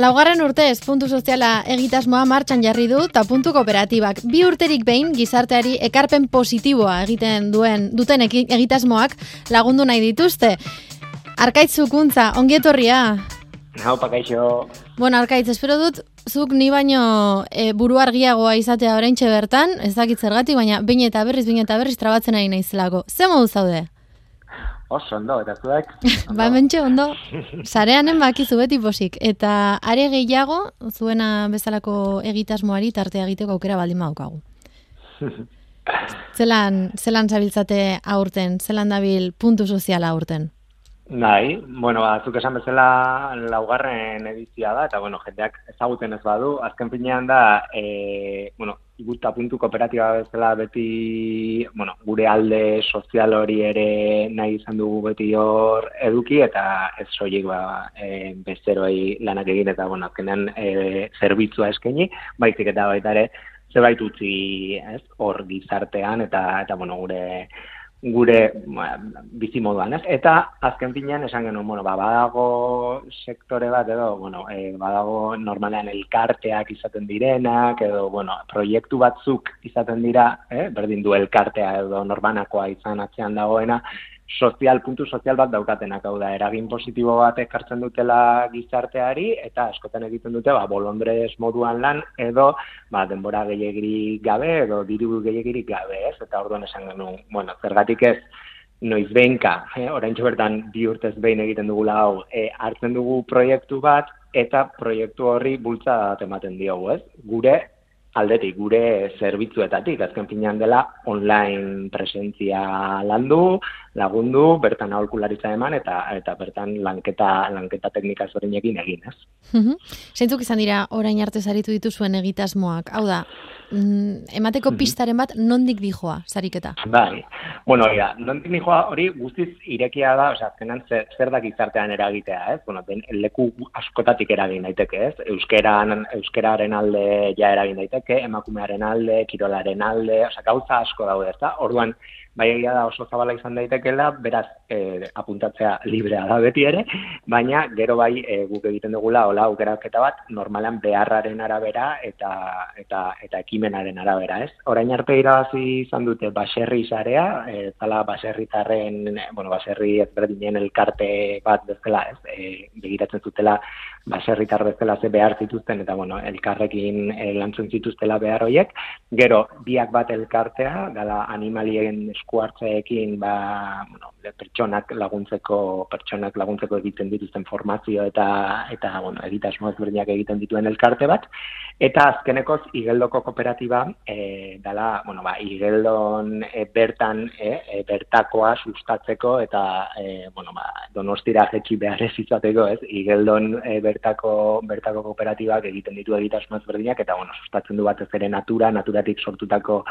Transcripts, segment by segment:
Laugarren urtez, puntu soziala egitasmoa martxan jarri du eta puntu kooperatibak. Bi urterik behin gizarteari ekarpen positiboa egiten duen duten egitasmoak lagundu nahi dituzte. Arkaitz zukuntza, ongietorria? Hau, pakaixo. Bueno, Arkaitz, espero dut, zuk ni baino e, buru argiagoa izatea oraintxe bertan, ez dakit zergatik, baina bain eta berriz, bain eta berriz trabatzen ari naizelako. Ze modu zaude? Oso, ondo, eta zuek? ba, mentxe, ondo. Zareanen bakizu beti posik. Eta are gehiago, zuena bezalako egitasmoari tartea egiteko aukera baldin badaukagu. zelan, zelan zabiltzate aurten? Zelan dabil puntu soziala aurten? Bai, bueno, ba, zuk esan bezala laugarren edizia da, eta, bueno, jendeak ezaguten ez badu, azken finean da, e, bueno, iguta puntu kooperatiba bezala beti, bueno, gure alde sozial hori ere nahi izan dugu beti hor eduki, eta ez soilik ba, e, bezeroi lanak egin, eta, bueno, azkenean e, zerbitzua eskaini, baizik eta baita ere, zebait utzi, ez, hor gizartean, eta, eta, bueno, gure gure ba, bizi moduan, ez? Eta azken finean esan genuen, bueno, ba, badago sektore bat edo, bueno, e, badago normalean elkarteak izaten direnak edo, bueno, proiektu batzuk izaten dira, eh? berdin du elkartea edo norbanakoa izan atzean dagoena, sozial, puntu sozial bat daukatenak, hau da, eragin positibo bat ekartzen dutela gizarteari, eta askotan egiten dute, ba, bolondrez moduan lan, edo, ba, denbora gehiagirik gabe, edo diru gehiagirik gabe, ez? Eta orduan esan genuen, bueno, zergatik ez, noiz behinka, eh? orain bertan bi urtez behin egiten dugu hau, e, hartzen dugu proiektu bat, eta proiektu horri bultza bat ematen diogu, ez? Gure aldetik gure zerbitzuetatik azken finean dela online presentzia landu, lagundu, bertan aholkularitza eman eta eta bertan lanketa lanketa teknika ezberdinekin egin, ez? Zeintzuk izan dira orain arte saritu dituzuen egitasmoak? Hau da, mm, emateko pistaren bat nondik dijoa sariketa? Bai. Bueno, ja, nondik dijoa hori guztiz irekia da, osea, azkenan zer, zer da gizartean eragitea, ez? Bueno, den leku askotatik eragin daiteke, ez? Euskeran euskeraren alde ja eragin daiteke, emakumearen alde, kirolaren alde, osea, gauza asko daude, ezta? Orduan, bai egia da oso zabala izan daitekela, beraz e, apuntatzea librea da beti ere, baina gero bai e, guk egiten dugula hola aukeraketa bat normalan beharraren arabera eta eta eta ekimenaren arabera, ez? Orain arte irabazi izan dute baserri sarea, e, zala baserritarren, bueno, baserri ezberdinen elkarte bat bezala, ez? E, begiratzen zutela baserritar bezala ze behar zituzten eta bueno, elkarrekin e, lantzen zituztela behar hoiek. Gero biak bat elkartea, gala animalien eskuartzeekin ba, bueno, pertsonak laguntzeko pertsonak laguntzeko egiten dituzten formazio eta eta bueno, egitasmo ezberdinak egiten dituen elkarte bat eta azkenekoz igeldoko kooperatiba e, dala, bueno, ba, igeldon e, bertan e, e, bertakoa sustatzeko eta e, bueno, ba, donostira jetxi behar ez izateko, ez? Igeldon e, bertako bertako kooperatibak egiten ditu egitasmo ezberdinak eta bueno, sustatzen du batez ere natura, naturatik sortutako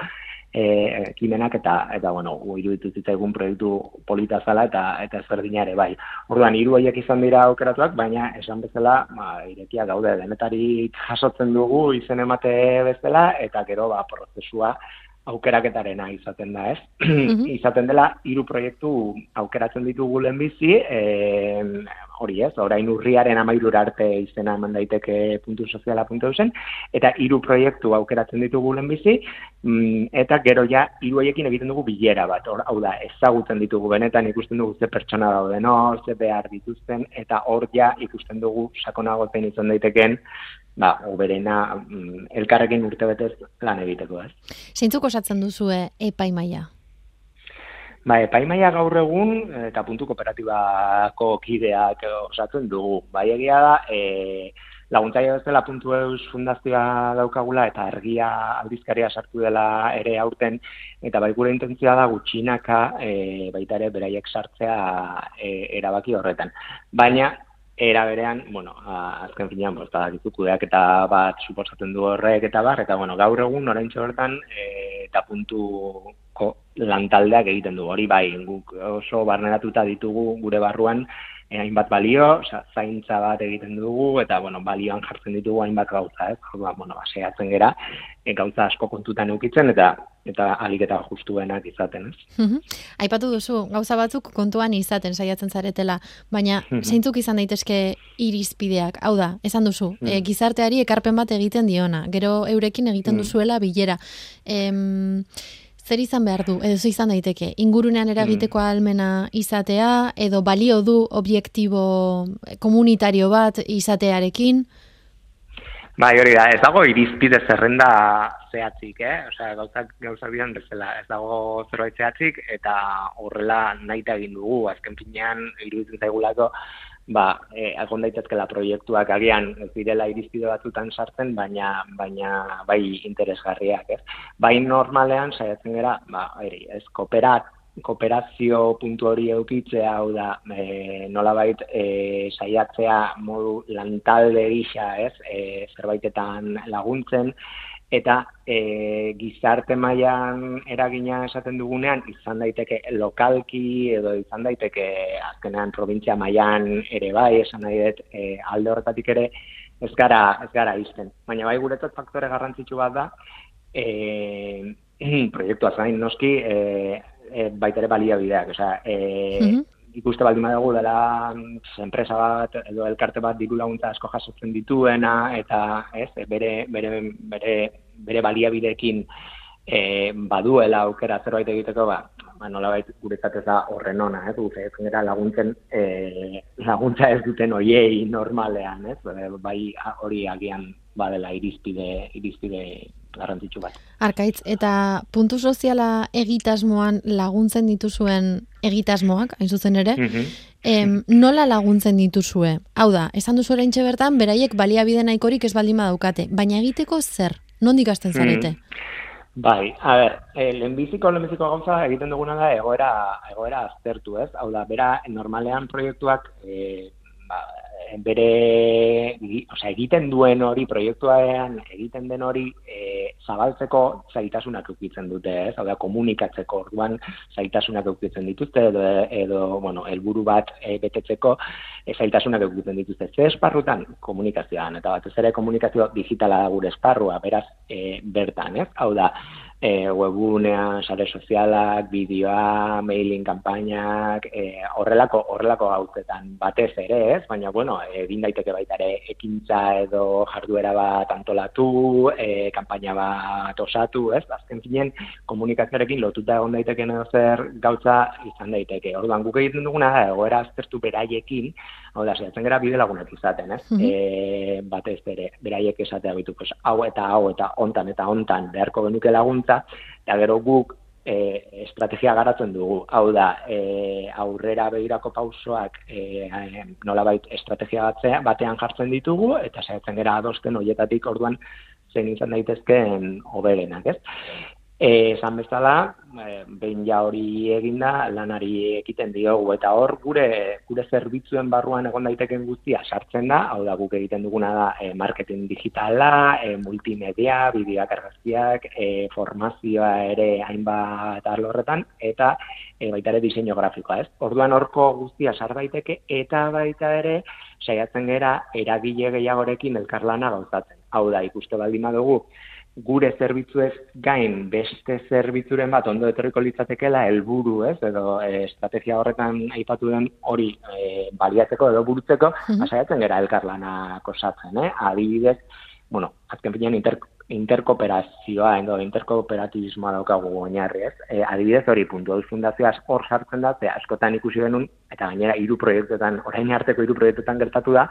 eh ekimenak eta eta bueno, iruditu zitzaigun proiektu polita zala eta eta ezberdina ere bai. Orduan hiru haiek izan dira aukeratuak, baina esan bezala, ba irekia gaude denetarik jasotzen dugu izen emate bezala eta gero ba prozesua aukeraketarena izaten da, ez? Mhm. izaten dela hiru proiektu aukeratzen ditugu lehenbizi, eh hori ez, orain urriaren amairura arte izena eman daiteke puntu soziala puntu zen, eta hiru proiektu aukeratzen ditugu lehenbizi, mm, eta gero ja hiru haiekin egiten dugu bilera bat, or, hau da, ezagutzen ditugu benetan ikusten dugu ze pertsona dauden hor, ze behar dituzten, eta hor ja ikusten dugu sakonagoten izan daiteken ba, oberena mm, elkarrekin urte betez lan egiteko, ez. Zeintzuk osatzen duzue epaimaia? Ba, epaimaia gaur egun eta puntu kooperatibako kideak osatzen dugu. Bai egia da, e, laguntzaia bezala puntu eus fundazioa daukagula eta ergia aldizkaria sartu dela ere aurten eta bai gure intentzia da gutxinaka e, baita ere beraiek sartzea e, erabaki horretan. Baina era berean, bueno, azken finean, pues, da, kudeak eta bat suposatzen du horrek eta bar, eta bueno, gaur egun orain bertan e, eta puntuko lantaldeak egiten du. Hori bai, guk oso barneratuta ditugu gure barruan hainbat balio, oza, zaintza bat egiten dugu, eta, bueno, balioan jartzen ditugu hainbat gauza, ez? Orduan, bueno, baseatzen gera, e, gauza asko kontutan eukitzen, eta eta alik eta justuenak izaten, ez? Aipatu duzu, gauza batzuk kontuan izaten saiatzen zaretela, baina zeintzuk izan daitezke irizpideak, hau da, esan duzu, e, gizarteari ekarpen bat egiten diona, gero eurekin egiten duzuela bilera. Em, zer izan behar du, edo izan daiteke, ingurunean eragiteko mm. almena izatea, edo balio du objektibo komunitario bat izatearekin? Bai, hori da, ez dago irizpide zerrenda zehatzik, eh? Osea, gauzak gauza bian bezala, ez dago zerbait zehatzik, eta horrela nahi egin dugu, azken finean, iruditzen zaigulako, ba, e, agon daitezkela proiektuak agian ez direla irizpide batzutan sartzen, baina baina bai interesgarriak, ez? Bai normalean saiatzen gera, ba, eri, ez kooperat kooperazio puntu hori eukitzea, hau da, e, nolabait e, saiatzea modu lantalde gisa, ez? E, zerbaitetan laguntzen, eta e, gizarte mailan eragina esaten dugunean izan daiteke lokalki edo izan daiteke azkenean provintzia mailan ere bai esan nahi dut e, alde horretatik ere ez gara ez gara izten baina bai guretzat faktore garrantzitsu bat da e, proiektua zain noski e, e, baita ere baliabideak osea e, ikuste baldin badago dela enpresa bat edo elkarte bat diru laguntza asko jasotzen dituena eta ez bere bere bere bere baliabideekin e, baduela aukera zerbait egiteko ba ba nolabait guretzat ez da horren ona, ez? Dut ez gara laguntzen e, laguntza ez duten hoiei normalean, ez? Bai hori agian badela irizpide irizpide garrantzitsu bat. Arkaitz, eta puntu soziala egitasmoan laguntzen dituzuen egitasmoak, hain zuzen ere, em, nola laguntzen dituzue? Hau da, esan duzu erain bertan, beraiek baliabide nahikorik ez baldin daukate, baina egiteko zer? Nondik hasten zarete? Bai, a ber, e, lehenbiziko, lehenbiziko gauza egiten duguna da egoera, egoera aztertu, ez? Hau da, bera, normalean proiektuak e, ba, bere, osea, egiten duen hori, proiektuaean egiten den hori e, zabaltzeko zaitasunak eukitzen dute, ez? Hau da, komunikatzeko orduan zaitasunak eukitzen dituzte, edo, edo bueno, helburu bat e, betetzeko e, zaitasunak eukitzen dituzte. Ze esparrutan? Komunikazioan, eta batez ere komunikazio digitala da gure esparrua, beraz, e, bertan, ez? Hau da, e, webunea, sare sozialak, bideoa, mailing kanpainak, e, horrelako horrelako gauzetan batez ere, ez? Baina bueno, egin daiteke baita ere ekintza edo jarduera bat antolatu, e, kanpaina bat osatu, ez? Azken finean komunikazioarekin lotuta egon daiteke edo zer gauza izan daiteke. Orduan guk egiten duguna da egoera aztertu beraiekin, hau da, saiatzen gara bide lagunak izaten, ez? Mm -hmm. batez ere, beraiek esatea bitu, pues, hau eta hau eta hontan eta hontan beharko genuke laguntza, eta gero guk e, estrategia garatzen dugu. Hau da, e, aurrera begirako pausoak e, nolabait estrategia batzea, batean jartzen ditugu, eta saiatzen gara adosten horietatik orduan zein izan daitezkeen oberenak, ez? Eh, esan bezala, e, behin ja hori eginda, lanari ekiten diogu, eta hor gure gure zerbitzuen barruan egon daiteken guztia sartzen da, hau da guk egiten duguna da e, marketing digitala, e, multimedia, bideoak argazkiak, e, formazioa ere hainbat arlorretan, eta e, baita ere diseño grafikoa, ez? Orduan horko guztia sar daiteke, eta baita ere saiatzen gera eragile gehiagorekin elkarlana gauzatzen. Hau da, ikuste baldin dugu, gure zerbitzuez gain beste zerbitzuren bat ondo etorriko litzatekeela helburu, ez? Edo e, estrategia horretan aipatu den hori e, baliatzeko edo burutzeko, mm -hmm. gera elkarlana kosatzen, eh? Adibidez, bueno, azken finean inter, interkooperazioa, edo interkooperatibismoa daukagu oinarri, ez? E, adibidez hori puntu fundazioaz hor sartzen da, ze askotan ikusi denun, eta gainera hiru proiektuetan, orain arteko hiru proiektuetan gertatu da,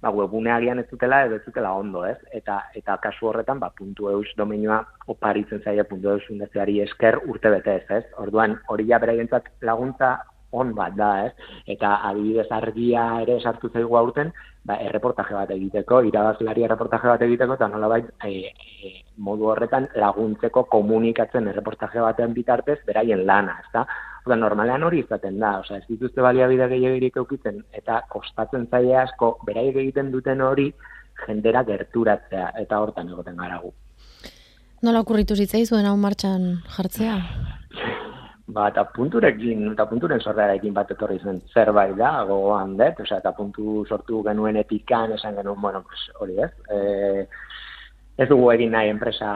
ba, webune agian ez dutela edo ez dutela ondo, ez? Eta, eta kasu horretan, ba, puntu eus domenioa oparitzen zaila puntu eus fundazioari esker urte bete ez, ez? Orduan, hori ja laguntza on bat da, ez? Eta adibidez argia ere sartu zaigu aurten, ba, erreportaje bat egiteko, irabazlari erreportaje bat egiteko, eta nola bai, e, modu horretan laguntzeko komunikatzen erreportaje batean bitartez, beraien lana, ez da? Oda, normalean hori izaten da, oza, ez dituzte baliabide gehiagirik eukitzen, eta kostatzen zaile asko, beraiek egiten duten hori, jendera gerturatzea, eta hortan egoten garagu. Nola okurritu zitzai zuen hau martxan jartzea? Ba, eta punturekin, eta punturen sorrearekin bat etorri zen zerbait da, gogoan dut, osea, eta puntu sortu genuen epikan, esan genuen, bueno, pues, hori ez, e, ez dugu egin nahi enpresa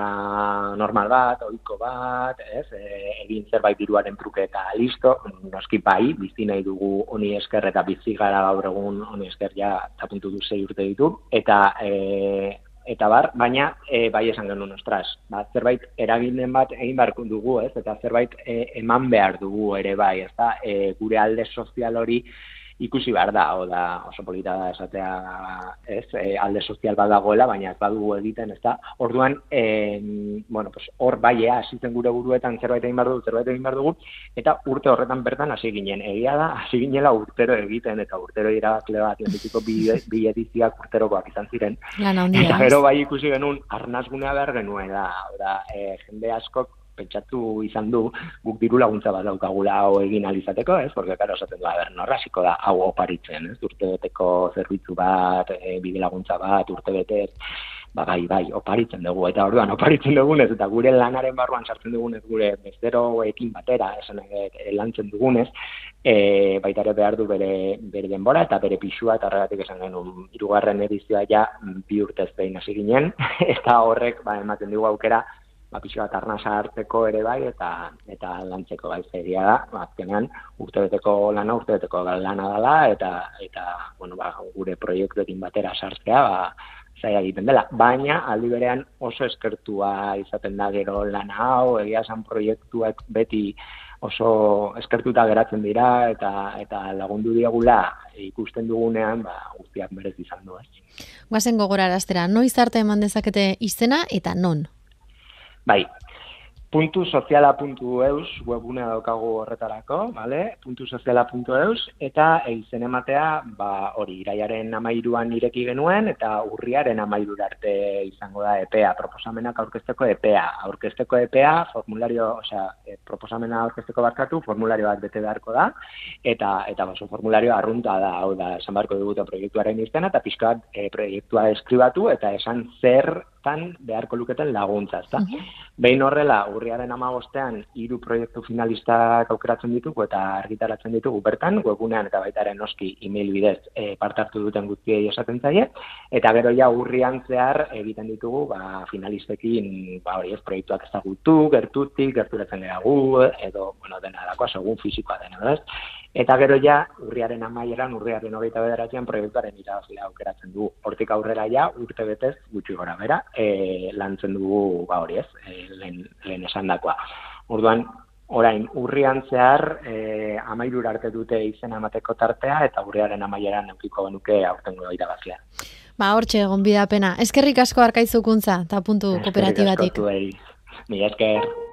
normal bat, oiko bat, ez, e, egin zerbait diruaren truke eta listo, noski bai, bizi nahi dugu honi esker eta bizi gara gaur egun honi esker ja, eta puntu du zei urte ditu, eta e, eta bar, baina e, bai esan genuen, ostras, ba, zerbait eraginen bat egin barko dugu, ez, eta zerbait e, eman behar dugu ere bai, ez da, e, gure alde sozial hori ikusi behar da, o da, oso polita da esatea, ez, e, alde sozial bat dagoela, baina ez badugu egiten, ez da, orduan, e, bueno, pues, hor baiea, asitzen gure buruetan zerbait egin behar dugu, zerbait egin behar dugu, eta urte horretan bertan hasi ginen, egia da, hasi ginela urtero egiten, eta urtero irabazle bat, lehenbiziko bi, ediziak urterokoak izan ziren. Eta gero bai ikusi genuen, arnazgunea behar genuen, da, da e, jende askok pentsatu izan du guk diru laguntza bat daukagula hau egin alizateko, ez? Porque claro, esaten du, a ber, norrasiko da hau oparitzen, ez? Urtebeteko zerbitzu bat, e, bide laguntza bat, urtebete, ba bai, bai, oparitzen dugu eta orduan oparitzen dugunez eta gure lanaren barruan sartzen dugunez gure besteroekin batera, esan e, lantzen dugunez, e, baita ere behar du bere, bere denbora eta bere pixua eta horregatik esan genuen irugarren edizioa ja bi urtez behin hasi ginen eta horrek ba, ematen dugu aukera ba, pixo bat arnasa hartzeko ere bai, eta eta lantzeko bai zeria da, ba, azkenean urtebeteko lana, urtebeteko lana dela, eta, eta bueno, ba, gure proiektuekin batera sartzea, ba, zaila egiten dela. Baina, aldi berean oso eskertua izaten da gero lan hau, egia esan proiektuak beti oso eskertuta geratzen dira, eta eta lagundu diagula ikusten dugunean, ba, guztiak berez izan du. Guazen gogora araztera, noiz arte eman dezakete izena eta non? Bai, puntu soziala.eus webunea daukagu horretarako, vale? puntu soziala.eus, eta eizen ematea, ba, hori, iraiaren amairuan ireki genuen, eta urriaren amairu arte izango da EPEA, proposamenak aurkezteko EPEA. Aurkezteko EPEA, formulario, osea, e, proposamena aurkezteko barkatu, formulario bat bete beharko da, eta, eta baso, formulario arrunta da, hau da, esan barko dugu proiektuaren iztena, eta pixkat e, proiektua eskribatu, eta esan zer tan beharko luketen laguntza, ezta? Uh Behin horrela, urriaren amagostean, hiru proiektu finalistak aukeratzen ditugu eta argitaratzen ditugu bertan, webunean eta baitaren noski email bidez e, partartu duten guztiei esaten zaie, eta gero ja urrian zehar egiten ditugu ba, finalistekin ba, hori ez proiektuak ezagutu, gertutik, gerturatzen gara gu, edo, bueno, dena dakoa, segun fizikoa dena, ez? Eta gero ja, urriaren amaieran, urriaren hogeita bederatzean, proiektuaren irabazlea aukeratzen du. Hortik aurrera ja, urte betez, gutxi gora bera, e, lantzen dugu, ba hori ez, e, lehen, lehen esan dakoa. Orduan, orain, urrian zehar, e, amairur arte dute izen amateko tartea, eta urriaren amaieran eukiko genuke aurten gura irabazlea. Ba, hortxe, egon bidapena. Eskerrik asko arkaizukuntza, eta puntu kooperatibatik. Eskerrik asko, Mila esker.